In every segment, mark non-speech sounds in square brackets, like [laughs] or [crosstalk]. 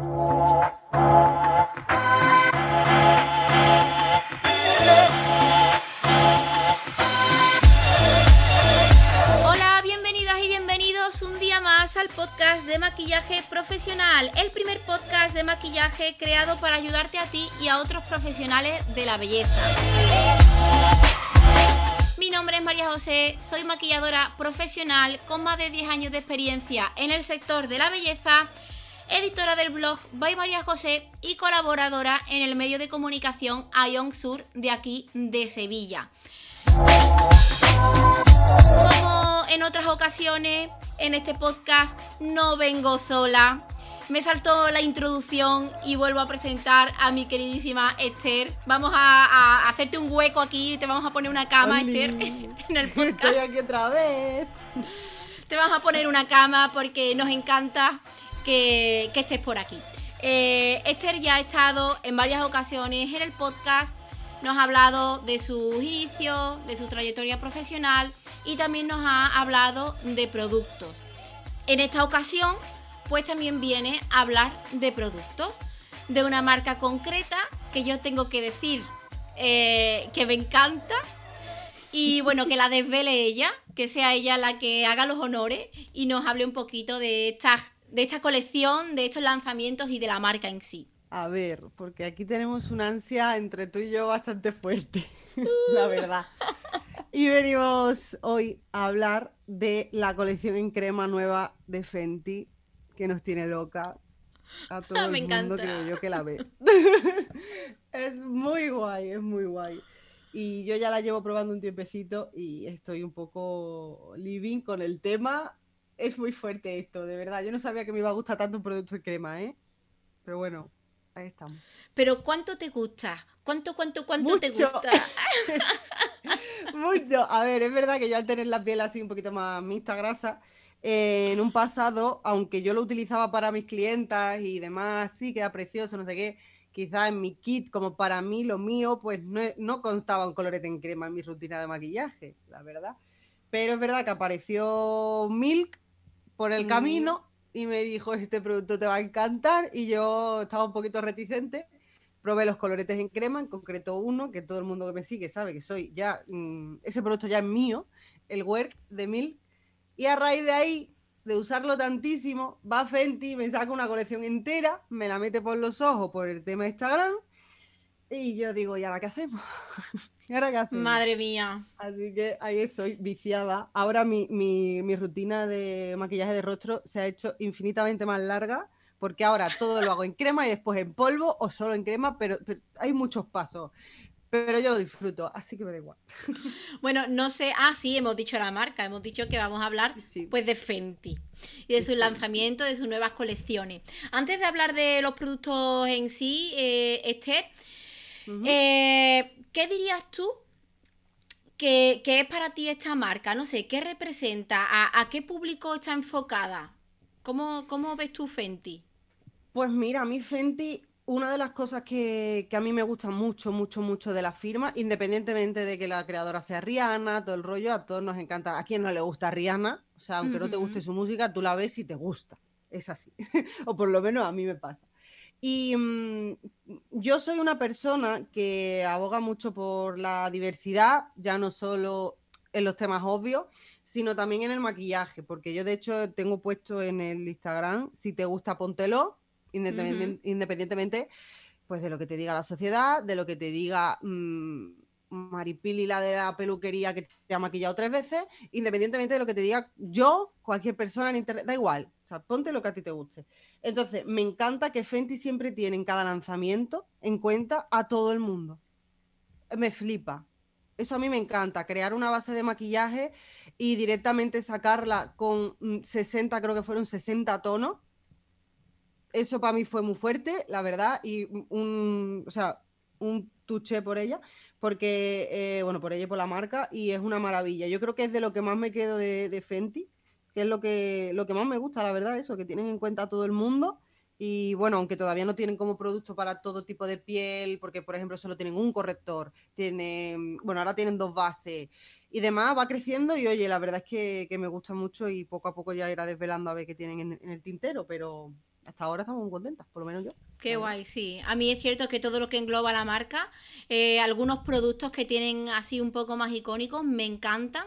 Hola, bienvenidas y bienvenidos un día más al podcast de maquillaje profesional, el primer podcast de maquillaje creado para ayudarte a ti y a otros profesionales de la belleza. Mi nombre es María José, soy maquilladora profesional con más de 10 años de experiencia en el sector de la belleza, editora del blog By María José y colaboradora en el medio de comunicación Ion Sur de aquí de Sevilla. Como en otras ocasiones, en este podcast no vengo sola. Me saltó la introducción y vuelvo a presentar a mi queridísima Esther. Vamos a, a hacerte un hueco aquí y te vamos a poner una cama, Oli. Esther, [laughs] en el podcast. Estoy aquí otra vez. Te vamos a poner una cama porque nos encanta que, que estés por aquí. Eh, Esther ya ha estado en varias ocasiones en el podcast, nos ha hablado de sus inicios, de su trayectoria profesional y también nos ha hablado de productos. En esta ocasión, pues también viene a hablar de productos, de una marca concreta que yo tengo que decir eh, que me encanta y [laughs] bueno, que la desvele ella, que sea ella la que haga los honores y nos hable un poquito de esta, de esta colección, de estos lanzamientos y de la marca en sí. A ver, porque aquí tenemos una ansia entre tú y yo bastante fuerte, [laughs] la verdad. Y venimos hoy a hablar de la colección en crema nueva de Fenty, que nos tiene locas a [laughs] todo el Me mundo, encanta. creo yo, que la ve. [laughs] es muy guay, es muy guay. Y yo ya la llevo probando un tiempecito y estoy un poco living con el tema. Es muy fuerte esto, de verdad. Yo no sabía que me iba a gustar tanto un producto en crema, ¿eh? Pero bueno, ahí estamos. Pero ¿cuánto te gusta? ¿Cuánto, cuánto, cuánto te gusta? [laughs] Mucho. A ver, es verdad que yo al tener la piel así un poquito más mixta, grasa, eh, en un pasado, aunque yo lo utilizaba para mis clientas y demás, sí, queda precioso, no sé qué, quizás en mi kit, como para mí, lo mío, pues no, no constaba un colorete en crema en mi rutina de maquillaje, la verdad. Pero es verdad que apareció Milk por el camino y me dijo, este producto te va a encantar, y yo estaba un poquito reticente. Probé los coloretes en crema, en concreto uno, que todo el mundo que me sigue sabe que soy ya, mm, ese producto ya es mío, el Work de Milk. Y a raíz de ahí, de usarlo tantísimo, va Fenty, me saca una colección entera, me la mete por los ojos por el tema Instagram. Y yo digo, ¿y ahora qué hacemos? [laughs] ¿Y ahora qué hacemos? Madre mía. Así que ahí estoy, viciada. Ahora mi, mi- mi rutina de maquillaje de rostro se ha hecho infinitamente más larga, porque ahora todo lo hago en crema y después en polvo o solo en crema, pero, pero hay muchos pasos. Pero yo lo disfruto, así que me da igual. [laughs] Bueno, no sé. Ah, sí, hemos dicho la marca. Hemos dicho que vamos a hablar Sí. pues de Fenty y de sus Fenty. lanzamientos, de sus nuevas colecciones. Antes de hablar de los productos en sí, eh, Esther, Eh, ¿qué dirías tú que, que es para ti esta marca? No sé, ¿qué representa? ¿A, a qué público está enfocada? ¿Cómo, cómo ves tú Fenty? Pues mira, a mí Fenty, una de las cosas que, que a mí me gusta mucho, mucho, mucho de la firma, independientemente de que la creadora sea Rihanna, todo el rollo, a todos nos encanta. A quien no le gusta Rihanna, o sea, aunque no te guste su música, tú la ves y te gusta. Es así. [laughs] o por lo menos a mí me pasa. Y mm, yo soy una persona que aboga mucho por la diversidad, ya no solo en los temas obvios, sino también en el maquillaje, porque yo de hecho tengo puesto en el Instagram, si te gusta, póntelo, independien- independientemente pues de lo que te diga la sociedad, de lo que te diga mm, Maripili, la de la peluquería que te ha maquillado tres veces, independientemente de lo que te diga yo, cualquier persona en internet, da igual, o sea, ponte lo que a ti te guste. Entonces, me encanta que Fenty siempre tiene en cada lanzamiento en cuenta a todo el mundo. Me flipa. Eso a mí me encanta, crear una base de maquillaje y directamente sacarla con mm, 60, creo que fueron 60 tonos. Eso para mí fue muy fuerte, la verdad, y un, o sea, un tuche por ella, porque, eh, bueno, por ella por la marca, y es una maravilla. Yo creo que es de lo que más me quedo de, de Fenty, que es lo que, lo que más me gusta, la verdad, eso, que tienen en cuenta a todo el mundo. Y bueno, aunque todavía no tienen como producto para todo tipo de piel, porque por ejemplo solo tienen un corrector, tienen, bueno, ahora tienen dos bases y demás, va creciendo y oye, la verdad es que, que me gusta mucho y poco a poco ya irá desvelando a ver qué tienen en, en el tintero, pero hasta ahora estamos muy contentas, por lo menos yo. Qué guay, sí. A mí es cierto que todo lo que engloba la marca, eh, algunos productos que tienen así un poco más icónicos, me encantan.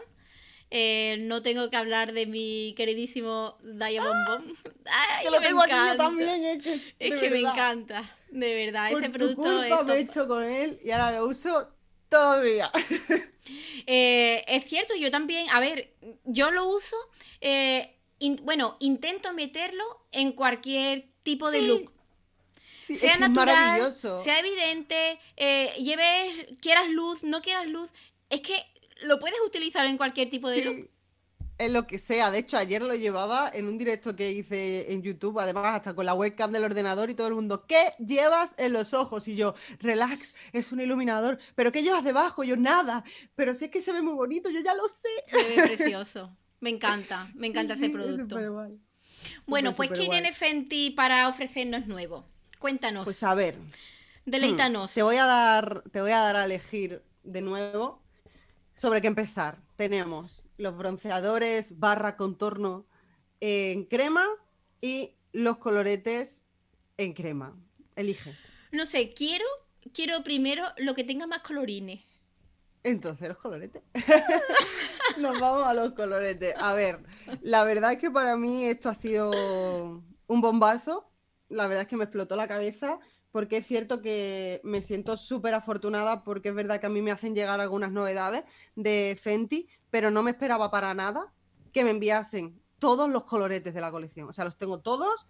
Eh, no tengo que hablar de mi queridísimo Diamond Bomb. [laughs] que lo tengo aquí yo también, es que, es que me encanta, de verdad. ese producto culpa me he hecho con él y ahora lo uso todavía. [laughs] eh, es cierto, yo también, a ver, yo lo uso, eh, bueno, intento meterlo en cualquier tipo de look. sea natural, sea evidente, eh, lleves, quieras luz, no quieras luz, es que lo puedes utilizar en cualquier tipo de look. En lo que sea. De hecho, ayer lo llevaba en un directo que hice en YouTube, además hasta con la webcam del ordenador y todo el mundo, ¿qué llevas en los ojos? Y yo, relax, es un iluminador. ¿Pero qué llevas debajo? yo, nada. Pero si es que se ve muy bonito, yo ya lo sé. Se ve precioso. Me encanta, me encanta ese producto. bueno, pues ¿qué tiene Fenty para ofrecernos nuevo? Cuéntanos. Pues a ver. Deleítanos. Hmm, te voy a dar, te voy a dar a elegir de nuevo sobre qué empezar. Tenemos los bronceadores barra contorno en crema y los coloretes en crema. Elige. No sé, quiero, quiero primero lo que tenga más colorines. Entonces, los coloretes. [laughs] Nos vamos a los coloretes. A ver, la verdad es que para mí esto ha sido un bombazo. La verdad es que me explotó la cabeza porque es cierto que me siento súper afortunada porque es verdad que a mí me hacen llegar algunas novedades de Fenty, pero no me esperaba para nada que me enviasen todos los coloretes de la colección. O sea, los tengo todos.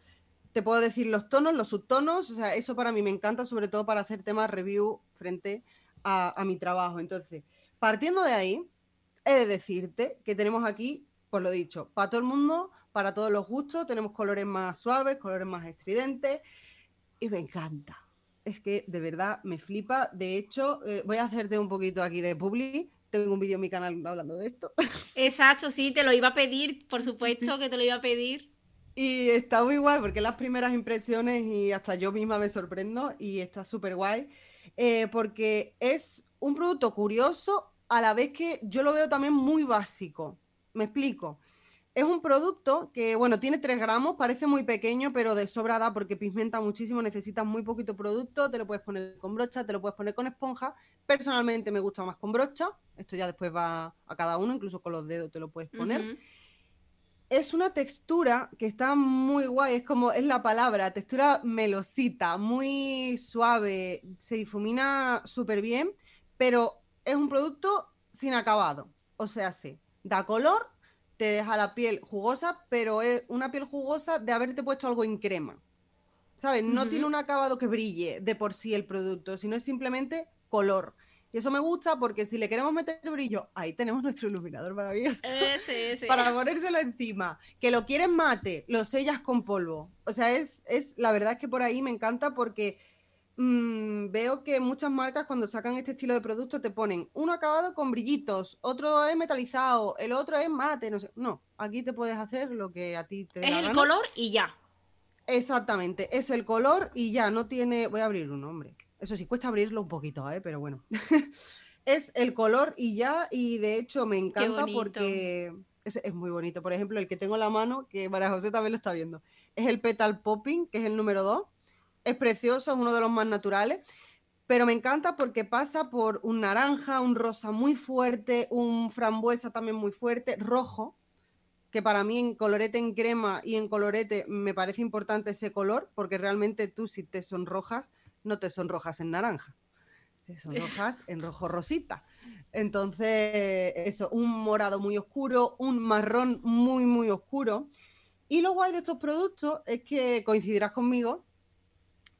Te puedo decir los tonos, los subtonos. O sea, eso para mí me encanta, sobre todo para hacer temas review frente a, a mi trabajo. Entonces, partiendo de ahí, he de decirte que tenemos aquí, pues lo dicho, para todo el mundo, para todos los gustos. Tenemos colores más suaves, colores más estridentes y me encanta. Es que de verdad me flipa. De hecho, eh, voy a hacerte un poquito aquí de publi. Tengo un vídeo en mi canal hablando de esto. [laughs] Exacto, sí, te lo iba a pedir, por supuesto que te lo iba a pedir. Y está muy guay porque las primeras impresiones y hasta yo misma me sorprendo y está súper guay eh, porque es un producto curioso a la vez que yo lo veo también muy básico. Me explico es un producto que, bueno, tiene 3 gramos, parece muy pequeño, pero de sobra da porque pigmenta muchísimo, necesitas muy poquito producto, te lo puedes poner con brocha, te lo puedes poner con esponja. Personalmente me gusta más con brocha, esto ya después va a cada uno, incluso con los dedos te lo puedes poner. Es una textura que está muy guay, es como, es la palabra, textura melosita, muy suave, se difumina súper bien, pero es un producto sin acabado, o sea, sí, da color te deja la piel jugosa, pero es una piel jugosa de haberte puesto algo en crema. ¿Sabes? No tiene un acabado que brille de por sí el producto, sino es simplemente color. Y eso me gusta porque si le queremos meter brillo, ahí tenemos [laughs] nuestro iluminador maravilloso. Para ponérselo encima. Que lo quieres mate, lo sellas con polvo. O sea, es, es la verdad es que por ahí me encanta porque Mm, veo que muchas marcas cuando sacan este estilo de producto te ponen uno acabado con brillitos, otro es metalizado, el otro es mate, no sé. No, aquí te puedes hacer lo que a ti te Es el color y ya. Exactamente, es el color y ya, no tiene... Voy a abrir un nombre. Eso sí, cuesta abrirlo un poquito, ¿eh? pero bueno. [laughs] es el color y ya, y de hecho me encanta porque es, es, muy bonito. Por ejemplo, el que tengo en la mano, que María José también lo está viendo, es el Petal Popping, que es el número 2 es precioso, es uno de los más naturales, pero me encanta porque pasa por un naranja, un rosa muy fuerte, un frambuesa también muy fuerte, rojo, que para mí en colorete en crema y en colorete me parece importante ese color, porque realmente tú si te sonrojas, no te sonrojas en naranja, te sonrojas [laughs] en rojo rosita. Entonces, eso, un morado muy oscuro, un marrón muy, muy oscuro. Y lo guay de estos productos es que coincidirás conmigo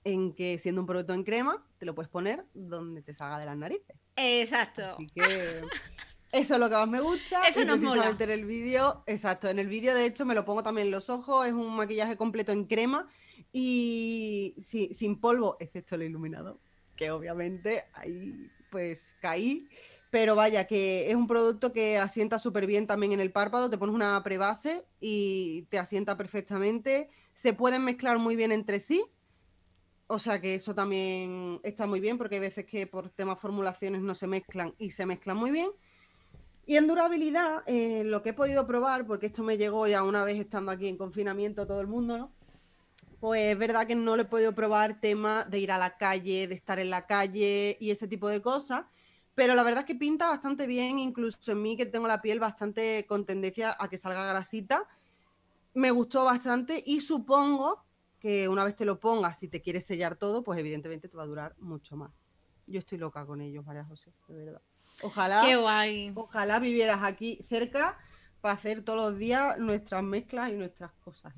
en que siendo un producto en crema, te lo puedes poner donde te salga de las narices. Exacto. Así que [laughs] eso es lo que más me gusta. Eso nos mola. en el vídeo, exacto, en el vídeo de hecho me lo pongo también en los ojos, es un maquillaje completo en crema y sin polvo, excepto el iluminador, que obviamente ahí pues caí. Pero vaya, que es un producto que asienta súper bien también en el párpado. Te pones una prebase y te asienta perfectamente. Se pueden mezclar muy bien entre sí o sea que eso también está muy bien porque hay veces que por temas formulaciones no se mezclan y se mezclan muy bien. Y en durabilidad, eh, lo que he podido probar, porque esto me llegó ya una vez estando aquí en confinamiento todo el mundo, ¿no? Pues es verdad que no le he podido probar tema de ir a la calle, de estar en la calle y ese tipo de cosas. Pero la verdad es que pinta bastante bien, incluso en mí que tengo la piel bastante con tendencia a que salga grasita. Me gustó bastante y supongo que una vez te lo pongas, si te quieres sellar todo, pues evidentemente te va a durar mucho más. Yo estoy loca con ellos, María José, de verdad. Ojalá, Qué guay. ojalá vivieras aquí cerca para hacer todos los días nuestras mezclas y nuestras cosas.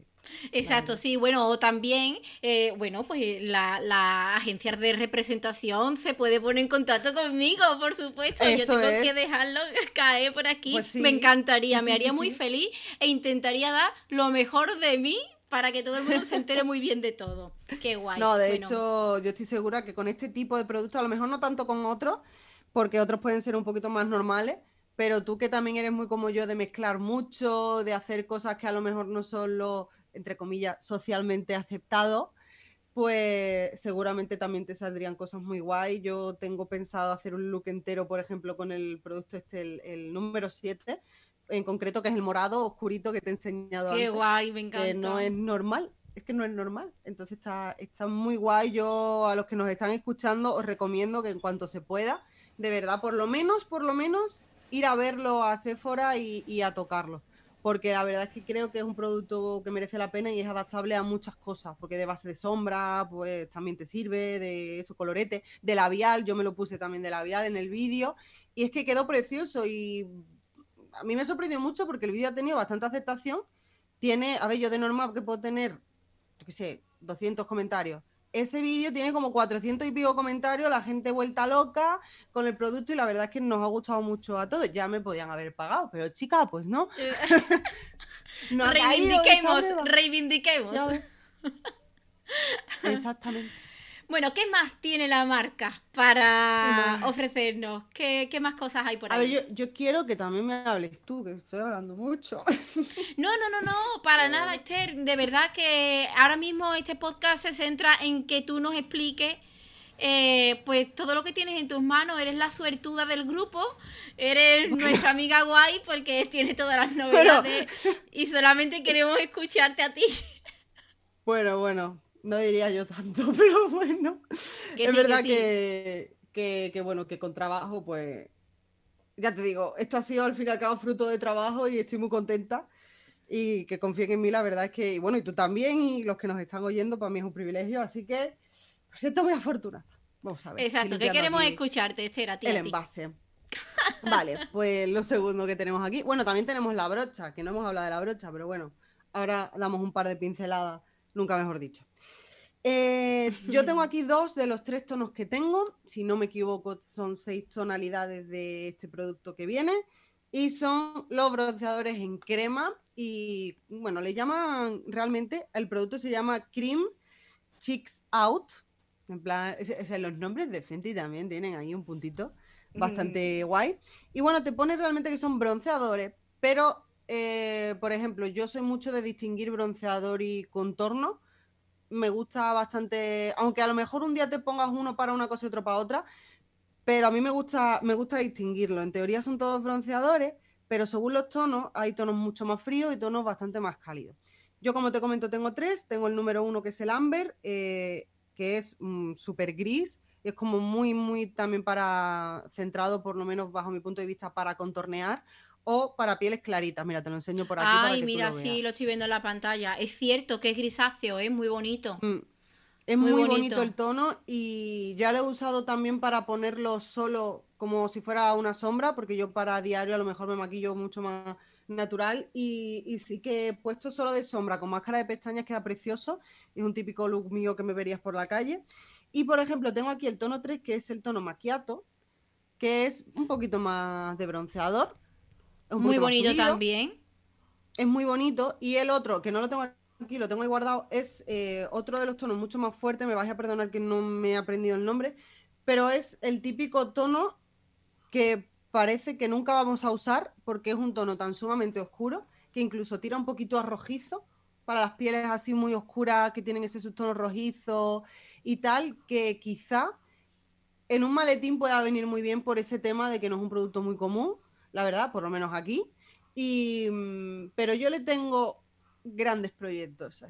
Exacto, sí, bueno, o también, eh, bueno, pues la, la, agencia de representación se puede poner en contacto conmigo, por supuesto. Yo tengo que dejarlo [laughs] caer por aquí. Pues sí. Me encantaría, Sí, me sí, haría muy feliz e intentaría dar lo mejor de mí para que todo el mundo se entere muy bien de todo. Qué guay. No, de Bueno, hecho, yo estoy segura que con este tipo de productos, a lo mejor no tanto con otros, porque otros pueden ser un poquito más normales, pero tú que también eres muy como yo de mezclar mucho, de hacer cosas que a lo mejor no son lo, entre comillas, socialmente aceptado, pues seguramente también te saldrían cosas muy guay. Yo tengo pensado hacer un look entero, por ejemplo, con el producto este, el, el número 7, en concreto, que es el morado oscurito que te he enseñado qué antes guay, me encanta. que no es normal, es que no es normal. Entonces está, está muy guay. Yo a los que nos están escuchando os recomiendo que en cuanto se pueda, de verdad, por lo menos, por lo menos, ir a verlo a Sephora y, y a tocarlo. Porque la verdad es que creo que es un producto que merece la pena y es adaptable a muchas cosas. Porque de base de sombra, pues también te sirve, de eso, colorete, de labial, yo me lo puse también de labial en el vídeo. Y es que quedó precioso y a mí me sorprendió mucho porque el vídeo ha tenido bastante aceptación tiene, a ver, yo de normal que puedo tener, yo qué sé, 200 comentarios. Ese vídeo tiene como 400 y pico comentarios, la gente vuelta loca con el producto y la verdad es que nos ha gustado mucho a todos. Ya me podían haber pagado, pero chica, pues no. [laughs] no caído esa reivindiquemos, reivindiquemos. [laughs] Exactamente. Bueno, ¿qué más tiene la marca para ofrecernos? ¿Qué, qué más cosas hay por A ahí? ver, yo, yo quiero que también me hables tú, que estoy hablando mucho. [laughs] No, no, no, no, para nada, Esther. De verdad que ahora mismo este podcast se centra en que tú nos expliques eh, pues todo lo que tienes en tus manos. Eres la suertuda del grupo, eres nuestra amiga guay porque tiene todas las novedades y solamente queremos escucharte a ti. [laughs] Bueno, bueno, no diría yo tanto, [laughs] pero bueno. Que es sí, verdad que sí. que, que- que, bueno, que con trabajo, pues, ya te digo, esto ha sido al fin y al cabo fruto de trabajo y estoy muy contenta y que confíen en mí, la verdad es que, y bueno, y tú también y los que nos están oyendo, para mí es un privilegio, así que me siento muy afortunada. Vamos a ver. Exacto, que limpiando queremos escucharte, Esther, a ti. El a ti. envase. Vale, pues lo segundo que tenemos aquí. Bueno, también tenemos la brocha, que no hemos hablado de la brocha, pero bueno, ahora damos un par de pinceladas, nunca mejor dicho. Eh, [laughs] yo tengo aquí dos de los tres tonos que tengo, si no me equivoco, son seis tonalidades de este producto que viene. Y son los bronceadores en crema. Y bueno, le llaman realmente, el producto se llama Cream Chicks Out, en plan, los nombres de Fenty también tienen ahí un puntito bastante guay. Y bueno, te pone realmente que son bronceadores, pero eh, por ejemplo, yo soy mucho de distinguir bronceador y contorno. Me gusta bastante, aunque a lo mejor un día te pongas uno para una cosa y otro para otra, pero a mí me gusta, me gusta distinguirlo. En teoría son todos bronceadores, pero según los tonos, hay tonos mucho más fríos y tonos bastante más cálidos. Yo, como te comento, tengo tres. Tengo el número uno, que es el Amber, eh, que es súper gris. Es como muy, muy también para, centrado, por lo menos bajo mi punto de vista, para contornear o para pieles claritas. Mira, te lo enseño por aquí. para Ay, que tú mira, lo sí, veas. lo estoy viendo en la pantalla. Es cierto que es grisáceo, es muy bonito. Mm. Es Muy muy, bonito. bonito. el tono y ya lo he usado también para ponerlo solo como si fuera una sombra, porque yo para diario a lo mejor me maquillo mucho más natural y, y sí que he puesto solo de sombra con máscara de pestañas queda precioso, es un típico look mío que me verías por la calle. Y por ejemplo tengo aquí el tono 3 que es el tono macchiato, que es un poquito más de bronceador. Es Muy bonito subido también. es muy bonito. Y el otro, que no lo tengo aquí, lo tengo ahí guardado, es eh, otro de los tonos mucho más fuerte. Me vais a perdonar que no me he aprendido el nombre, pero es el típico tono que parece que nunca vamos a usar porque es un tono tan sumamente oscuro que incluso tira un poquito a rojizo para las pieles así muy oscuras que tienen ese subtono rojizo y tal, que quizá en un maletín pueda venir muy bien por ese tema de que no es un producto muy común, la verdad, por lo menos aquí. Y, mm, pero yo le tengo grandes proyectos.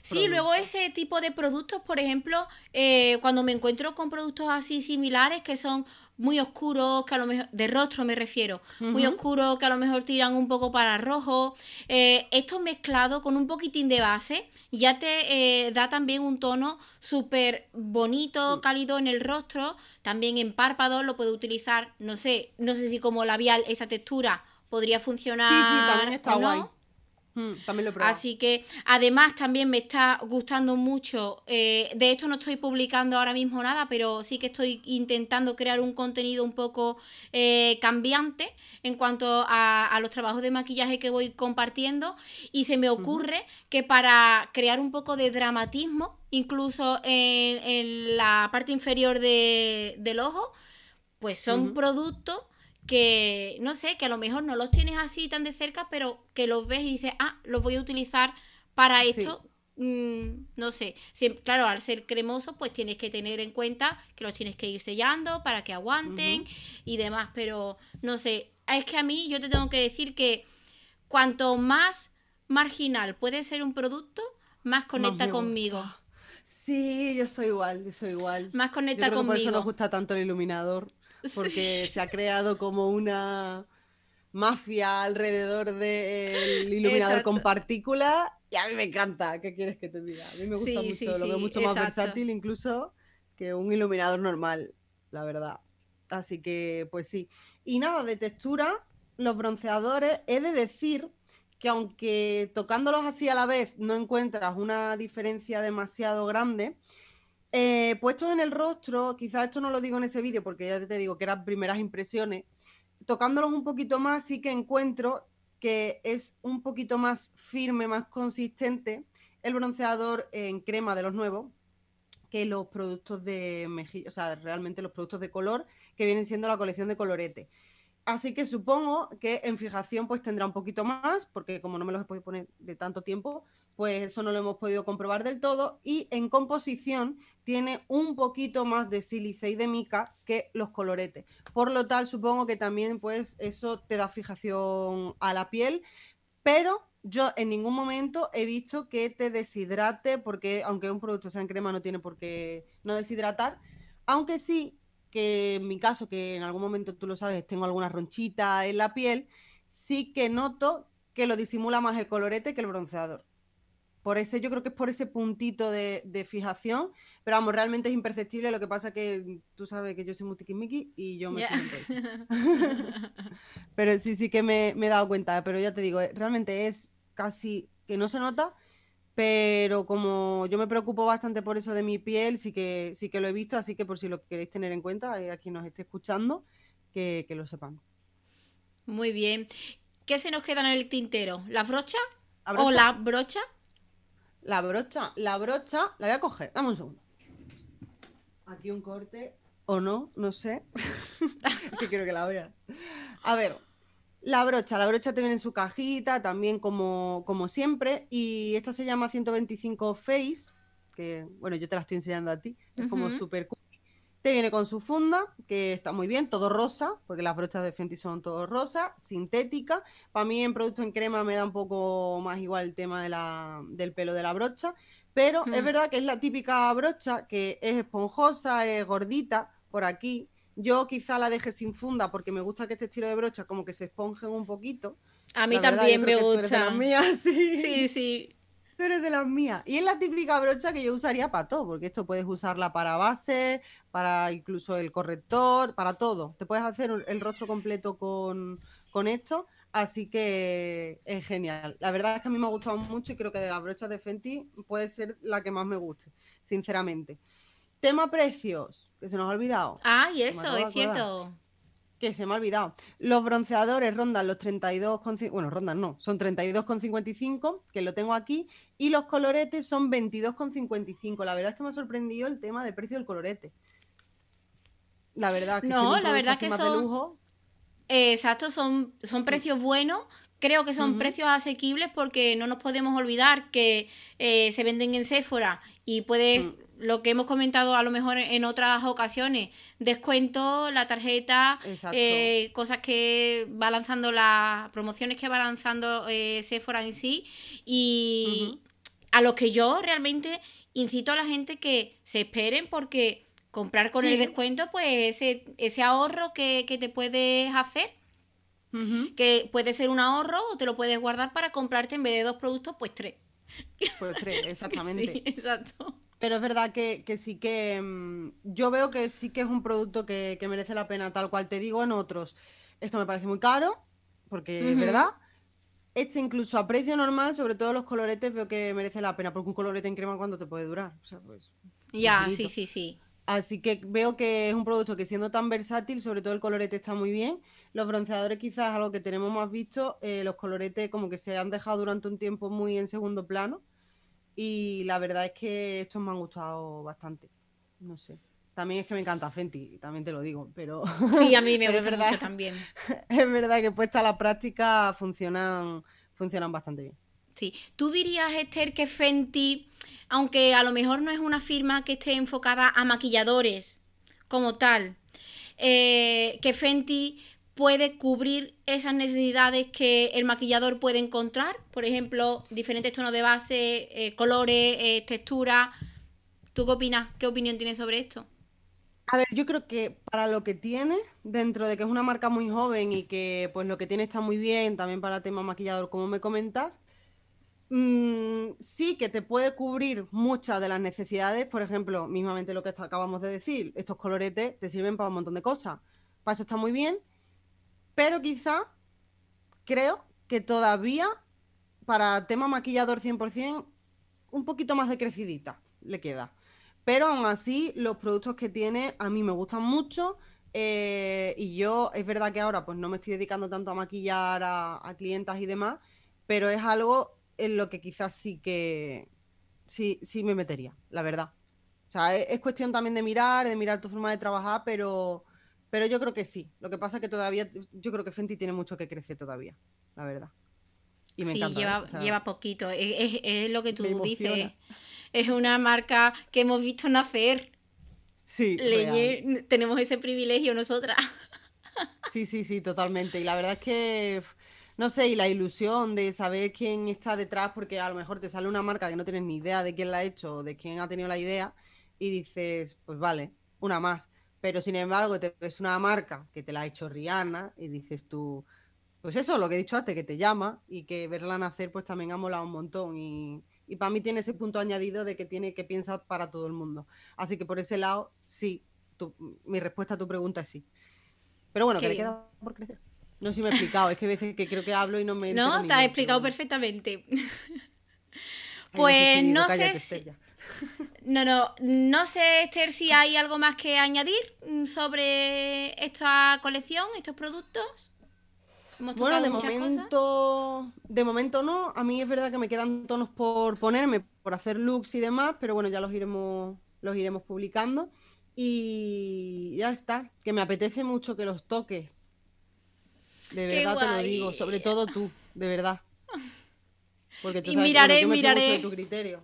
sí, luego ese tipo de productos, por ejemplo, eh, cuando me encuentro con productos así similares que son muy oscuros, que a lo mejor, de rostro me refiero, muy oscuros, que a lo mejor tiran un poco para rojo, eh, esto mezclado con un poquitín de base ya te eh, da también un tono súper bonito, cálido en el rostro, también en párpados, lo puedo utilizar, no sé, no sé si como labial esa textura podría funcionar. Sí, sí, también está guay. Mm, también lo Así que además también me está gustando mucho. Eh, de hecho no estoy publicando ahora mismo nada, pero sí que estoy intentando crear un contenido un poco eh, cambiante en cuanto a, los trabajos de maquillaje que voy compartiendo. Y se me ocurre que para crear un poco de dramatismo, incluso en, la parte inferior del ojo, pues son productos que, no sé, que a lo mejor no los tienes así tan de cerca, pero que los ves y dices, ah, los voy a utilizar para esto. Mm, no sé, claro, al ser cremoso, pues tienes que tener en cuenta que los tienes que ir sellando para que aguanten y demás, pero no sé, es que a mí yo te tengo que decir que cuanto más marginal puede ser un producto, más conecta conmigo. Sí, yo soy igual, yo soy igual. Más conecta conmigo. por eso nos gusta tanto el iluminador [laughs] porque se ha creado como una mafia alrededor del [laughs] iluminador con partículas y a mí me encanta, ¿qué quieres que te diga? A mí me gusta mucho, lo veo mucho más versátil incluso que un iluminador normal, la verdad. Así que, pues sí. Y nada, de textura, los bronceadores, he de decir que aunque tocándolos así a la vez no encuentras una diferencia demasiado grande, eh, puestos en el rostro, quizás esto no lo digo en ese vídeo porque ya te digo que eran primeras impresiones, tocándolos un poquito más sí que encuentro que es un poquito más firme, más consistente el bronceador en crema de los nuevos que los productos de mejilla, o sea, realmente los productos de color que vienen siendo la colección de colorete. Así que supongo que en fijación pues tendrá un poquito más, porque como no me los he podido poner de tanto tiempo, pues eso no lo hemos podido comprobar del todo. Y en composición tiene un poquito más de sílice y de mica que los coloretes. Por lo tal, supongo que también pues eso te da fijación a la piel, pero yo en ningún momento he visto que te deshidrate, porque aunque un producto sea en crema no tiene por qué no deshidratar, aunque sí que en mi caso, que en algún momento tú lo sabes, tengo alguna ronchita en la piel, sí que noto que lo disimula más el colorete que el bronceador. Por ese, yo creo que es por ese puntito de, fijación, pero vamos, realmente es imperceptible. Lo que pasa que tú sabes que yo soy muy tiquismiqui y yo me [laughs] [laughs] Pero sí, sí que me, he dado cuenta. Pero ya te digo, eh, realmente es casi que no se nota, pero como yo me preocupo bastante por eso de mi piel, sí que, sí que lo he visto, así que por si lo queréis tener en cuenta, eh, a quien nos esté escuchando, que, que lo sepan. Muy bien. ¿Qué se nos queda en el tintero? ¿La brocha? brocha? ¿O la brocha? La brocha, la brocha, la voy a coger, dame un segundo. Aquí un corte, o no, no sé. [laughs] que quiero que la vea. A ver, la brocha, la brocha te viene en su cajita, también como, como siempre, y esta se llama 125 Face, que bueno, yo te la estoy enseñando a ti, es como súper cool. Te viene con su funda, que está muy bien, todo rosa, porque las brochas de Fenty son todo rosa, sintética. Para mí en producto en crema me da un poco más igual el tema de la, del pelo de la brocha, pero es hmm. verdad que es la típica brocha que es esponjosa, es gordita por aquí. Yo quizá la deje sin funda porque me gusta que este estilo de brocha como que se esponjen un poquito. A mí también me gusta. sí. Sí, sí [laughs] eres de las mías. Y es la típica brocha que yo usaría para todo, porque esto puedes usarla para base, para incluso el corrector, para todo. Te puedes hacer el rostro completo con, esto, así que es genial. La verdad es que a mí me ha gustado mucho y creo que de las brochas de Fenty puede ser la que más me guste, sinceramente. Tema precios, que se nos ha olvidado. Ah, y eso, es cierto que se me ha olvidado. Los bronceadores rondan los 32,55, bueno, rondan no, son 32,55, que lo tengo aquí, y los coloretes son 22,55. La verdad es que me ha sorprendido el tema del precio del colorete. La verdad que No, la verdad que son Exacto, son son precios buenos. Creo que son precios asequibles porque no nos podemos olvidar que eh, se venden en Sephora y puedes mm lo que hemos comentado a lo mejor en otras ocasiones, descuento, la tarjeta, eh, cosas que va lanzando las promociones que va lanzando eh, Sephora en sí y a lo que yo realmente incito a la gente que se esperen porque comprar con el descuento, pues ese, ese ahorro que, te puedes hacer, que puede ser un ahorro o te lo puedes guardar para comprarte en vez de dos productos, pues tres. Pues tres, [laughs] exactamente. sí, exacto. Pero es verdad que, sí que mm, yo veo que sí que es un producto que, merece la pena, tal cual te digo en otros. Esto me parece muy caro, porque es verdad. Este incluso a precio normal, sobre todo los coloretes, veo que merece la pena, porque un colorete en crema cuando te puede durar. O sea, pues, ya, sí, sí, sí. Así que veo que es un producto que siendo tan versátil, sobre todo el colorete está muy bien. Los bronceadores quizás es algo que tenemos más visto, eh, los coloretes como que se han dejado durante un tiempo muy en segundo plano y la verdad es que estos me han gustado bastante. No sé. También es que me encanta Fenty, también te lo digo, pero... Sí, a mí me [laughs] gusta mucho también. [laughs] Es verdad que puesta a la práctica funcionan, funcionan bastante bien. Sí. ¿Tú dirías, Esther, que Fenty aunque a lo mejor no es una firma que esté enfocada a maquilladores como tal, eh, que Fenty puede cubrir esas necesidades que el maquillador puede encontrar, por ejemplo, diferentes tonos de base, eh, colores, eh, textura. ¿Tú qué opinas? ¿Qué opinión tienes sobre esto? A ver, yo creo que para lo que tiene, dentro de que es una marca muy joven y que pues lo que tiene está muy bien, también para tema maquillador, como me comentas, Mm, sí que te puede cubrir muchas de las necesidades, por ejemplo, mismamente lo que acabamos de decir, estos coloretes te sirven para un montón de cosas. Para eso está muy bien, pero quizá creo que todavía para tema maquillador 100% un poquito más de crecidita le queda. Pero aún así, los productos que tiene a mí me gustan mucho. Eh, y yo, es verdad que ahora pues no me estoy dedicando tanto a maquillar a, a clientas y demás, pero es algo en lo que quizás sí que sí, sí me metería, la verdad. O sea, es, cuestión también de mirar, de mirar tu forma de trabajar, pero, pero yo creo que sí. Lo que pasa es que todavía, yo creo que Fenty tiene mucho que crecer todavía, la verdad. Y me sí, lleva, lleva poquito. Es, lo que tú dices. Es una marca que hemos visto nacer. Sí. tenemos ese privilegio nosotras. Sí, sí, sí, totalmente. Y la verdad es que no sé, y la ilusión de saber quién está detrás, porque a lo mejor te sale una marca que no tienes ni idea de quién la ha hecho o de quién ha tenido la idea, y dices, pues vale, una más. Pero sin embargo, te ves una marca que te la ha hecho Rihanna y dices tú, pues eso, lo que he dicho antes, que te llama y que verla nacer, pues también ha molado un montón. Y, para mí tiene ese punto añadido de que tiene que pensar para todo el mundo. Así que por ese lado, sí, mi respuesta a tu pregunta es sí. Pero bueno, que le queda por crecer. No sé si me he explicado, es que a veces que creo que hablo y no me. No, te has explicado perfectamente. [laughs] pues no sé. No, no, no sé, Esther, si hay algo más que añadir sobre esta colección, estos productos. bueno, de momento, de momento no. A mí es verdad que me quedan tonos por ponerme, por hacer looks y demás, pero bueno, ya los iremos, los iremos publicando. Y ya está, que me apetece mucho que los toques de verdad te lo digo, sobre todo tú, de verdad. Porque tú y miraré, miraré. tu criterio.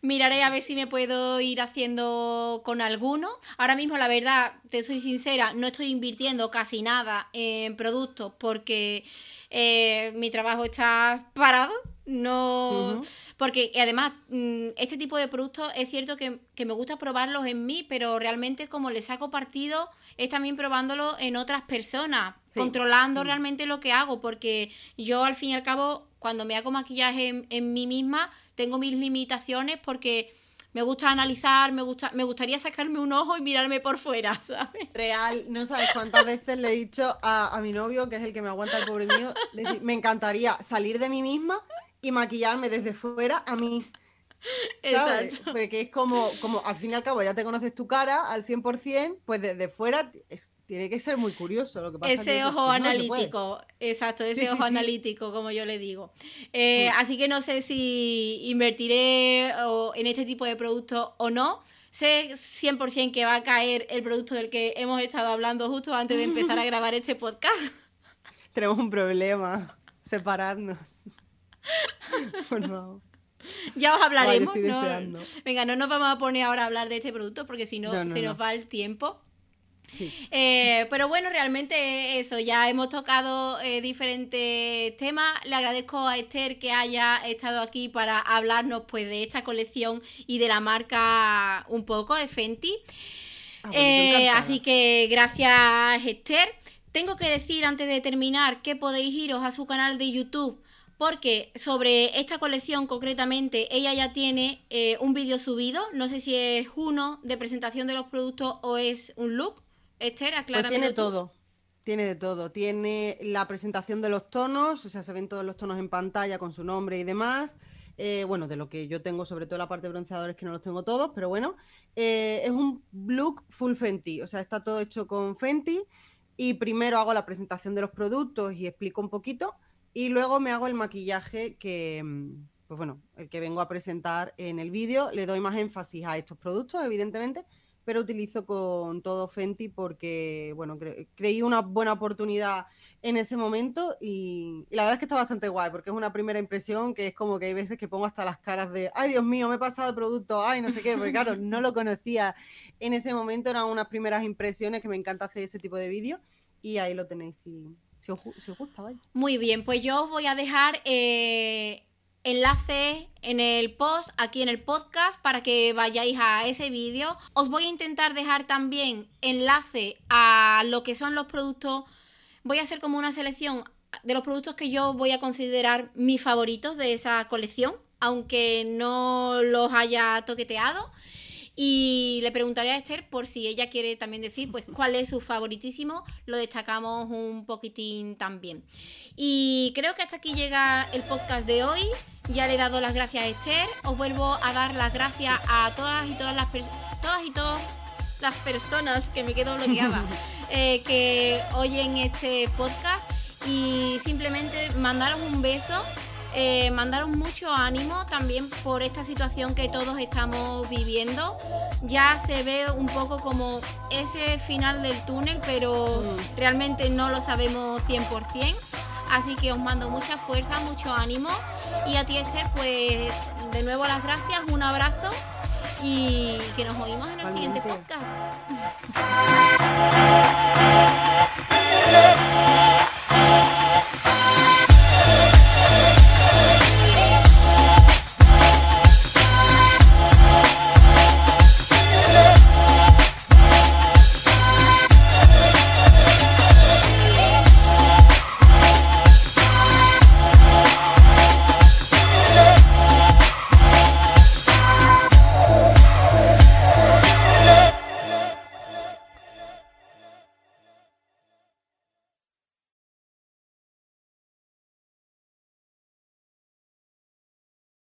Miraré a ver si me puedo ir haciendo con alguno. Ahora mismo, la verdad, te soy sincera, no estoy invirtiendo casi nada en productos porque eh, mi trabajo está parado. No. Porque además, mm, este tipo de productos es cierto que, me gusta probarlos en mí, pero realmente como le saco partido, es también probándolo en otras personas, controlando mm. realmente lo que hago, porque yo al fin y al cabo, cuando me hago maquillaje en, en mí misma, tengo mis limitaciones porque me gusta analizar, me gusta, me gustaría sacarme un ojo y mirarme por fuera, [laughs] ¿sabes? Real, no sabes cuántas veces le he dicho a, mi novio, que es el que me aguanta el pobre mío, me encantaría salir de mí misma y maquillarme desde fuera a mí. ¿sabes? Porque es como, como, al fin y al cabo, ya te conoces tu cara al 100%, pues desde fuera tiene que ser muy curioso lo que pasa. Ese ojo analítico, exacto, ese ojo analítico, como yo le digo. Eh, así que no sé si invertiré en este tipo de productos o no. Sé 100% que va a caer el producto del que hemos estado hablando justo antes de empezar a [laughs] grabar este podcast. Tenemos un problema, separarnos. Por favor. ya os hablaremos. venga, no nos vamos a poner ahora a hablar de este producto porque si no, se nos va el tiempo. Eh, pero bueno, realmente eso, ya hemos tocado eh, diferentes temas. Le agradezco a Esther que haya estado aquí para hablarnos pues de esta colección y de la marca un poco de Fenty. Ah, eh, así que gracias Esther. Tengo que decir antes de terminar que podéis iros a su canal de YouTube porque sobre esta colección concretamente ella ya tiene un vídeo subido, no sé si es uno de presentación de los productos o es un look, Esther, pues tiene todo. Tiene de todo. Tiene la presentación de los tonos, o sea, se ven todos los tonos en pantalla con su nombre y demás. Eh, bueno, de lo que yo tengo, sobre todo la parte de bronceadores, que no los tengo todos, pero bueno. Eh, es un look full Fenty, o sea, está todo hecho con Fenty. Y primero hago la presentación de los productos y explico un poquito. Y luego me hago el maquillaje que, mm, pues bueno, el que vengo a presentar en el vídeo. Le doy más énfasis a estos productos, evidentemente pero utilizo con todo Fenty porque, bueno, creí una buena oportunidad en ese momento y, la verdad es que está bastante guay porque es una primera impresión que es como que hay veces que pongo hasta las caras de, ay Dios mío, me he pasado el producto, ay no sé qué, porque claro, no lo conocía en ese momento, eran unas primeras impresiones que me encanta hacer ese tipo de vídeos y ahí lo tenéis si, os, gusta, vaya. Muy bien, pues yo os voy a dejar... Eh enlace en el post, aquí en el podcast, para que vayáis a ese vídeo. Os voy a intentar dejar también enlace a lo que son los productos. Voy a hacer como una selección de los productos que yo voy a considerar mis favoritos de esa colección, aunque no los haya toqueteado. Y le preguntaré a Esther por si ella quiere también decir pues cuál es su favoritísimo, lo destacamos un poquitín también. Y creo que hasta aquí llega el podcast de hoy. Ya le he dado las gracias a Esther. Os vuelvo a dar las gracias a todas y todas las todas y todas las personas que me quedo bloqueada [laughs] eh, que oyen este podcast y simplemente mandaros un beso eh, mandaros mucho ánimo también por esta situación que todos estamos viviendo. Ya se ve un poco como ese final del túnel, pero mm. realmente no lo sabemos 100%. Así que os mando mucha fuerza, mucho ánimo. Y a ti, Esther, pues de nuevo las gracias, un abrazo y que nos oímos en el siguiente podcast. [laughs]